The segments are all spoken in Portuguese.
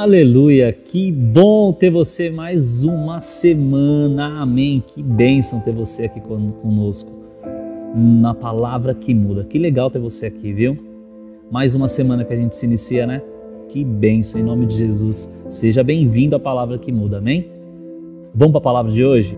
Aleluia! Que bom ter você mais uma semana. Amém. Que bênção ter você aqui conosco na palavra que muda. Que legal ter você aqui, viu? Mais uma semana que a gente se inicia, né? Que bênção em nome de Jesus. Seja bem-vindo à palavra que muda. Amém? Vamos para a palavra de hoje?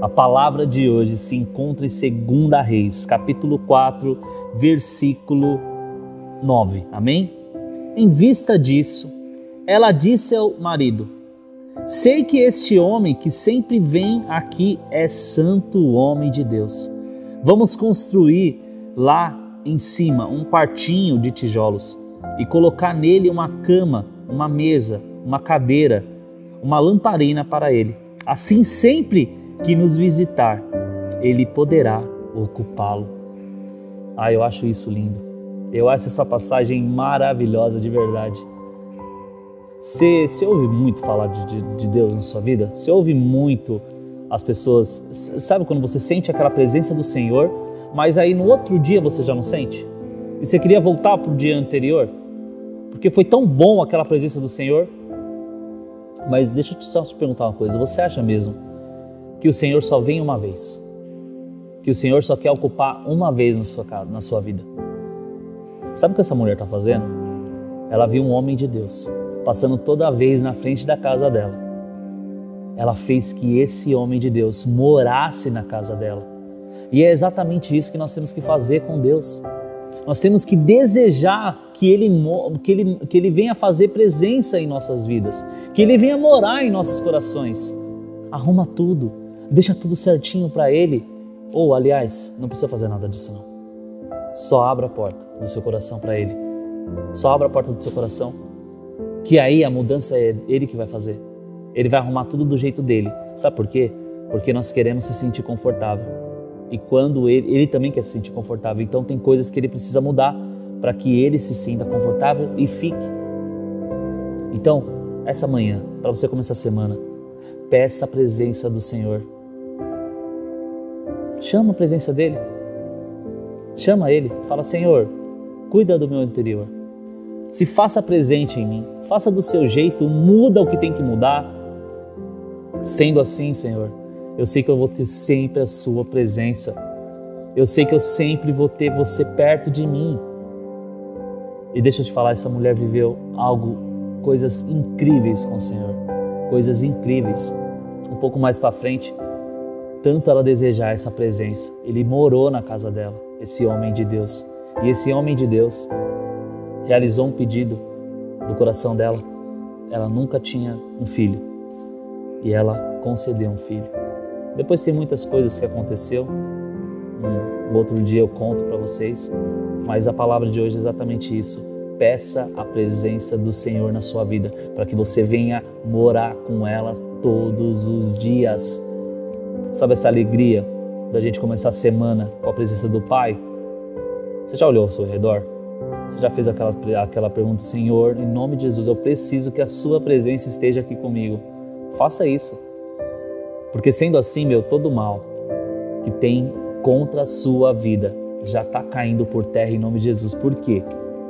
A palavra de hoje se encontra em 2 Reis, capítulo 4, versículo 9. Amém? Em vista disso, ela disse ao marido: Sei que este homem que sempre vem aqui é santo homem de Deus. Vamos construir lá em cima um quartinho de tijolos e colocar nele uma cama, uma mesa, uma cadeira, uma lamparina para ele. Assim sempre que nos visitar, ele poderá ocupá-lo. Ah, eu acho isso lindo. Eu acho essa passagem maravilhosa de verdade. Você, você ouve muito falar de, de, de Deus na sua vida? Você ouve muito as pessoas. Sabe quando você sente aquela presença do Senhor, mas aí no outro dia você já não sente? E você queria voltar para o dia anterior? Porque foi tão bom aquela presença do Senhor. Mas deixa eu só te perguntar uma coisa: você acha mesmo que o Senhor só vem uma vez, que o Senhor só quer ocupar uma vez na sua, casa, na sua vida. Sabe o que essa mulher está fazendo? Ela viu um homem de Deus passando toda vez na frente da casa dela. Ela fez que esse homem de Deus morasse na casa dela. E é exatamente isso que nós temos que fazer com Deus. Nós temos que desejar que ele, que, ele, que ele venha fazer presença em nossas vidas, que Ele venha morar em nossos corações. Arruma tudo, deixa tudo certinho para Ele. Ou, aliás, não precisa fazer nada disso não. Só abra a porta do seu coração para Ele. Só abra a porta do seu coração, que aí a mudança é Ele que vai fazer. Ele vai arrumar tudo do jeito dele. Sabe por quê? Porque nós queremos se sentir confortável. E quando ele, ele também quer se sentir confortável, então tem coisas que ele precisa mudar para que ele se sinta confortável e fique. Então, essa manhã, para você começar a semana, peça a presença do Senhor Chama a presença dele. Chama ele. Fala, Senhor, cuida do meu interior. Se faça presente em mim. Faça do seu jeito, muda o que tem que mudar. Sendo assim, Senhor, eu sei que eu vou ter sempre a sua presença. Eu sei que eu sempre vou ter você perto de mim. E deixa eu te falar, essa mulher viveu algo, coisas incríveis com o Senhor. Coisas incríveis. Um pouco mais para frente, tanto ela desejar essa presença. Ele morou na casa dela, esse homem de Deus. E esse homem de Deus realizou um pedido do coração dela. Ela nunca tinha um filho e ela concedeu um filho. Depois tem muitas coisas que aconteceu. Um outro dia eu conto para vocês, mas a palavra de hoje é exatamente isso. Peça a presença do Senhor na sua vida, para que você venha morar com ela todos os dias. Sabe essa alegria da gente começar a semana com a presença do Pai? Você já olhou ao seu redor? Você já fez aquela, aquela pergunta, Senhor, em nome de Jesus, eu preciso que a Sua presença esteja aqui comigo. Faça isso. Porque sendo assim, meu, todo mal que tem contra a sua vida já está caindo por terra em nome de Jesus. Por quê?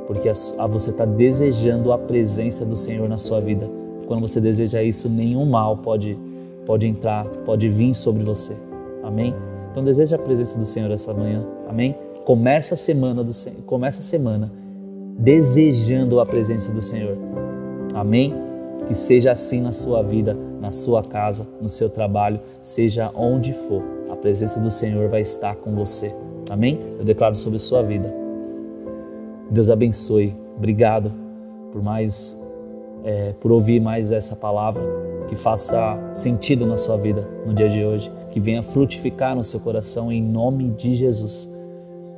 Porque a, a, você está desejando a presença do Senhor na sua vida. Quando você deseja isso, nenhum mal pode pode entrar, pode vir sobre você. Amém? Então deseja a presença do Senhor essa manhã. Amém? Começa a semana do começa a semana desejando a presença do Senhor. Amém? Que seja assim na sua vida, na sua casa, no seu trabalho, seja onde for. A presença do Senhor vai estar com você. Amém? Eu declaro sobre sua vida. Deus abençoe. Obrigado por mais é, por ouvir mais essa palavra, que faça sentido na sua vida no dia de hoje, que venha frutificar no seu coração em nome de Jesus.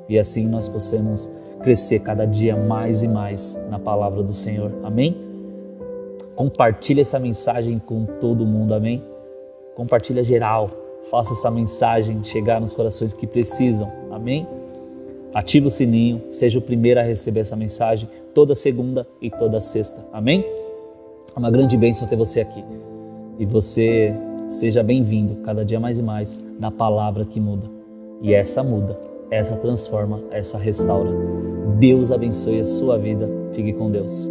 E assim nós possamos crescer cada dia mais e mais na palavra do Senhor. Amém? Compartilhe essa mensagem com todo mundo, amém? Compartilha geral. Faça essa mensagem chegar nos corações que precisam. Amém? Ative o sininho, seja o primeiro a receber essa mensagem toda segunda e toda sexta. Amém? É uma grande bênção ter você aqui. E você seja bem-vindo cada dia mais e mais na palavra que muda. E essa muda essa transforma, essa restaura. Deus abençoe a sua vida. Fique com Deus.